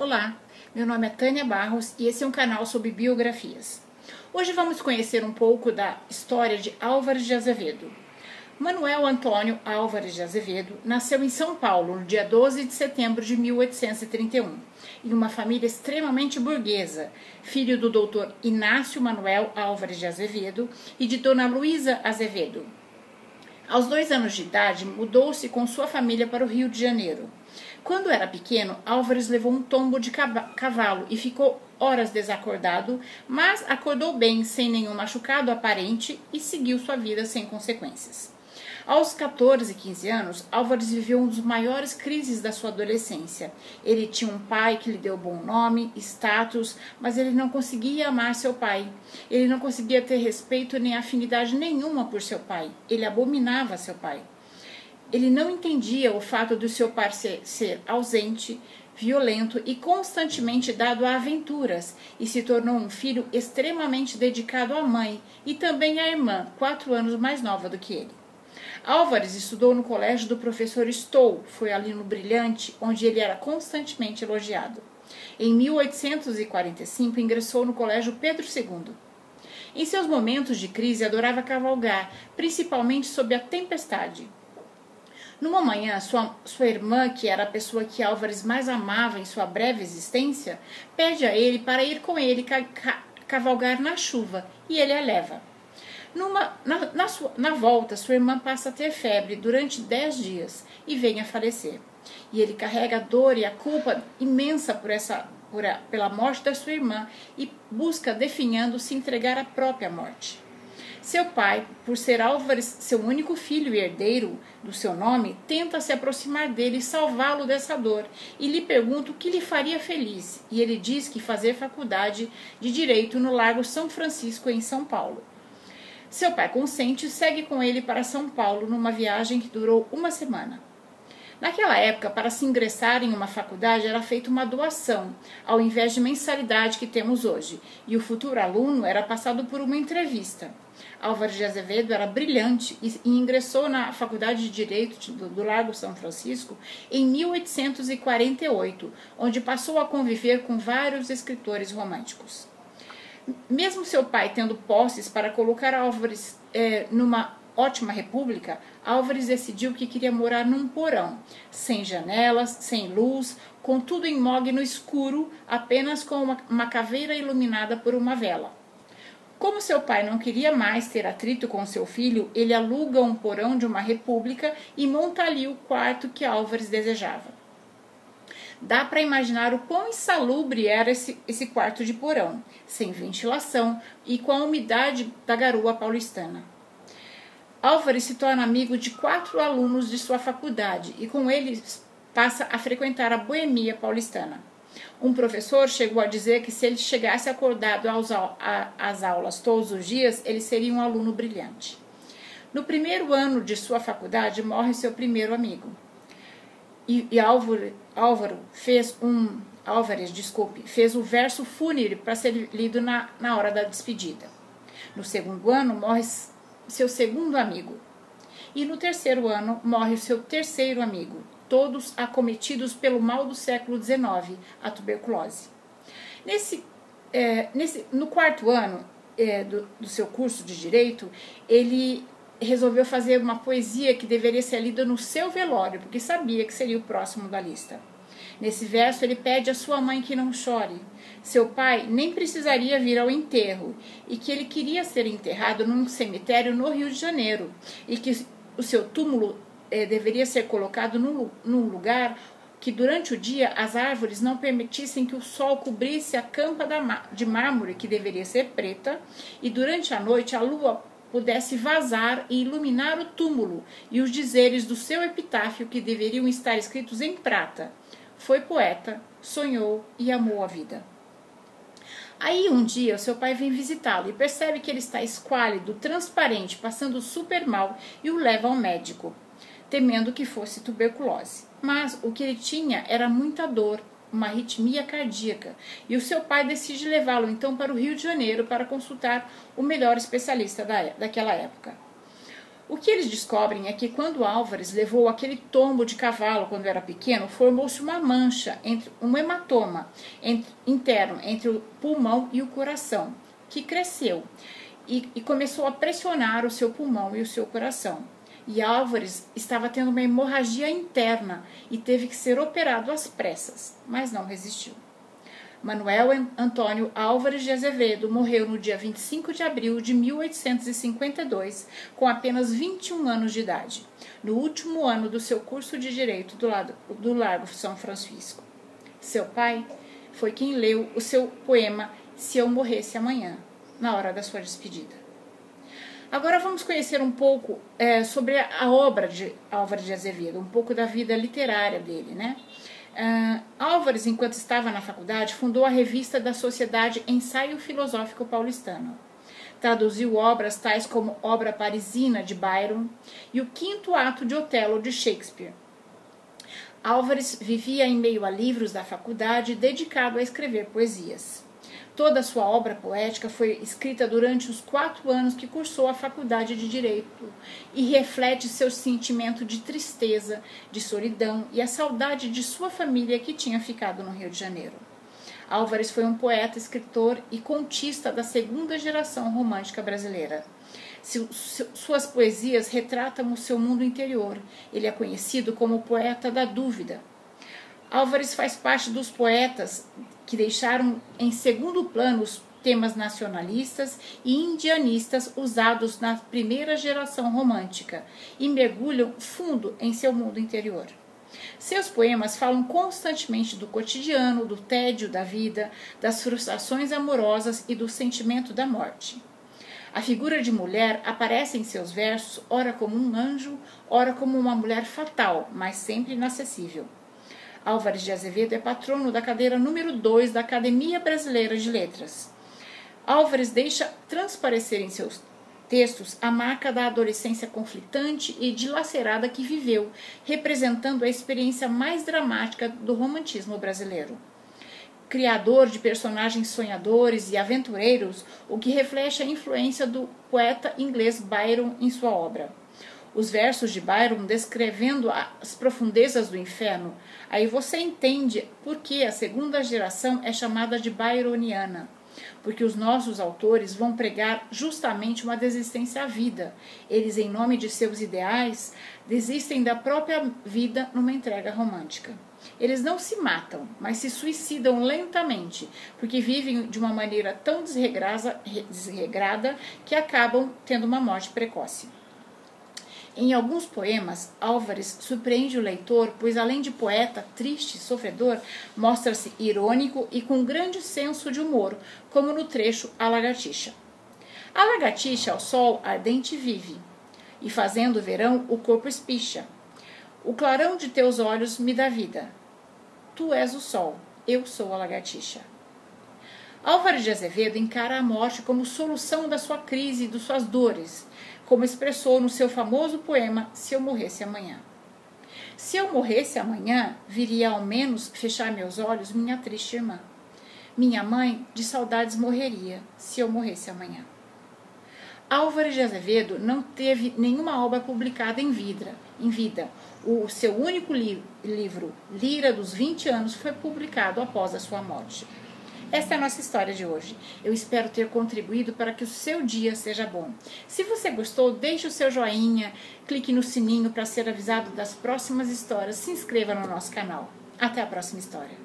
Olá, meu nome é Tânia Barros e esse é um canal sobre biografias. Hoje vamos conhecer um pouco da história de Álvares de Azevedo. Manuel Antônio Álvares de Azevedo nasceu em São Paulo no dia 12 de setembro de 1831, em uma família extremamente burguesa, filho do doutor Inácio Manuel Álvares de Azevedo e de Dona Luísa Azevedo. Aos dois anos de idade, mudou-se com sua família para o Rio de Janeiro. Quando era pequeno, Álvares levou um tombo de cavalo e ficou horas desacordado, mas acordou bem, sem nenhum machucado aparente e seguiu sua vida sem consequências. Aos 14 e 15 anos, Álvares viveu um dos maiores crises da sua adolescência. Ele tinha um pai que lhe deu bom nome, status, mas ele não conseguia amar seu pai. Ele não conseguia ter respeito nem afinidade nenhuma por seu pai. Ele abominava seu pai. Ele não entendia o fato do seu pai ser, ausente, violento e constantemente dado a aventuras, e se tornou um filho extremamente dedicado à mãe e também à irmã, quatro anos mais nova do que ele. Álvares estudou no colégio do professor Stoll, foi aluno brilhante, onde ele era constantemente elogiado. Em 1845, ingressou no colégio Pedro II. Em seus momentos de crise, adorava cavalgar, principalmente sob a tempestade. Numa manhã, sua, sua irmã, que era a pessoa que Álvares mais amava em sua breve existência, pede a ele para ir com ele ca ca cavalgar na chuva e ele a leva. Numa, na, na, sua, na volta, sua irmã passa a ter febre durante dez dias e vem a falecer. E ele carrega a dor e a culpa imensa por essa, por a, pela morte da sua irmã e busca, definhando, se entregar à própria morte. Seu pai, por ser Álvares seu único filho e herdeiro do seu nome, tenta se aproximar dele e salvá-lo dessa dor e lhe pergunta o que lhe faria feliz. E ele diz que fazer faculdade de direito no Largo São Francisco, em São Paulo. Seu pai consente e segue com ele para São Paulo numa viagem que durou uma semana. Naquela época, para se ingressar em uma faculdade era feita uma doação, ao invés de mensalidade que temos hoje, e o futuro aluno era passado por uma entrevista. Álvares de Azevedo era brilhante e, ingressou na Faculdade de Direito do, Largo São Francisco em 1848, onde passou a conviver com vários escritores românticos. Mesmo seu pai tendo posses para colocar Álvares eh, numa ótima república, Álvares decidiu que queria morar num porão, sem janelas, sem luz, com tudo em mogno escuro, apenas com uma caveira iluminada por uma vela. Como seu pai não queria mais ter atrito com seu filho, ele aluga um porão de uma república e monta ali o quarto que Álvares desejava. Dá para imaginar o quão insalubre era esse, esse quarto de porão, sem ventilação e com a umidade da garoa paulistana. Álvares se torna amigo de quatro alunos de sua faculdade e com eles passa a frequentar a boemia paulistana. Um professor chegou a dizer que se ele chegasse acordado às aulas todos os dias, ele seria um aluno brilhante. No primeiro ano de sua faculdade, morre seu primeiro amigo. E, e Álvaro, Álvaro fez um. Álvares, desculpe, fez o verso fúnebre para ser lido na, na hora da despedida. No segundo ano, morre seu segundo amigo. E no terceiro ano, morre o seu terceiro amigo, todos acometidos pelo mal do século XIX, a tuberculose. Nesse, é, nesse, no quarto ano é, do, do seu curso de direito, ele resolveu fazer uma poesia que deveria ser lida no seu velório, porque sabia que seria o próximo da lista. Nesse verso, ele pede à sua mãe que não chore. Seu pai nem precisaria vir ao enterro e que ele queria ser enterrado num cemitério no Rio de Janeiro e que o seu túmulo é, deveria ser colocado num, num lugar que durante o dia as árvores não permitissem que o sol cobrisse a campa de mármore, que deveria ser preta, e durante a noite a lua pudesse vazar e iluminar o túmulo e os dizeres do seu epitáfio, que deveriam estar escritos em prata. Foi poeta, sonhou e amou a vida. Aí um dia o seu pai vem visitá-lo e percebe que ele está esquálido, transparente, passando super mal e o leva ao médico temendo que fosse tuberculose. Mas o que ele tinha era muita dor, uma arritmia cardíaca, e o seu pai decide levá-lo então para o Rio de Janeiro para consultar o melhor especialista da, daquela época. O que eles descobrem é que quando Álvares levou aquele tombo de cavalo quando era pequeno, formou-se uma mancha, entre um hematoma entre, interno entre o pulmão e o coração, que cresceu e, e começou a pressionar o seu pulmão e o seu coração. E Álvares estava tendo uma hemorragia interna e teve que ser operado às pressas, mas não resistiu. Manuel Antônio Álvares de Azevedo morreu no dia 25 de abril de 1852, com apenas 21 anos de idade, no último ano do seu curso de Direito do, lado, do Largo São Francisco. Seu pai foi quem leu o seu poema Se Eu Morresse Amanhã, na hora da sua despedida. Agora vamos conhecer um pouco é, sobre a obra de Álvares de Azevedo, um pouco da vida literária dele, né? Uh, Álvares, enquanto estava na faculdade, fundou a revista da Sociedade Ensaio Filosófico Paulistano. Traduziu obras tais como Obra Parisina de Byron e o Quinto Ato de Otelo de Shakespeare. Álvares vivia em meio a livros da faculdade dedicado a escrever poesias. Toda a sua obra poética foi escrita durante os quatro anos que cursou a faculdade de Direito e reflete seu sentimento de tristeza, de solidão e a saudade de sua família que tinha ficado no Rio de Janeiro. Álvares foi um poeta, escritor e contista da segunda geração romântica brasileira. Suas poesias retratam o seu mundo interior. Ele é conhecido como poeta da dúvida. Álvares faz parte dos poetas que deixaram em segundo plano os temas nacionalistas e indianistas usados na primeira geração romântica e mergulham fundo em seu mundo interior. Seus poemas falam constantemente do cotidiano, do tédio da vida, das frustrações amorosas e do sentimento da morte. A figura de mulher aparece em seus versos, ora como um anjo, ora como uma mulher fatal, mas sempre inacessível. Álvares de Azevedo é patrono da cadeira número 2 da Academia Brasileira de Letras. Álvares deixa transparecer em seus textos a marca da adolescência conflitante e dilacerada que viveu, representando a experiência mais dramática do romantismo brasileiro. Criador de personagens sonhadores e aventureiros, o que reflete a influência do poeta inglês Byron em sua obra os versos de Byron descrevendo as profundezas do inferno, aí você entende por que a segunda geração é chamada de byroniana. Porque os nossos autores vão pregar justamente uma desistência à vida. Eles, em nome de seus ideais, desistem da própria vida numa entrega romântica. Eles não se matam, mas se suicidam lentamente, porque vivem de uma maneira tão desregrada que acabam tendo uma morte precoce. Em alguns poemas, Álvares surpreende o leitor, pois além de poeta triste e sofredor, mostra-se irônico e com grande senso de humor, como no trecho A Lagartixa. A lagartixa ao sol ardente vive, e fazendo o verão o corpo espicha. O clarão de teus olhos me dá vida. Tu és o sol, eu sou a lagartixa. Álvares de Azevedo encara a morte como solução da sua crise e de suas dores, como expressou no seu famoso poema Se Eu Morresse Amanhã. Se eu morresse amanhã, viria ao menos fechar meus olhos minha triste irmã. Minha mãe de saudades morreria se eu morresse amanhã. Álvares de Azevedo não teve nenhuma obra publicada em vida. Em vida. O seu único li livro, Lira dos 20 anos, foi publicado após a sua morte. Esta é a nossa história de hoje. Eu espero ter contribuído para que o seu dia seja bom. Se você gostou, deixe o seu joinha, clique no sininho para ser avisado das próximas histórias, se inscreva no nosso canal. Até a próxima história.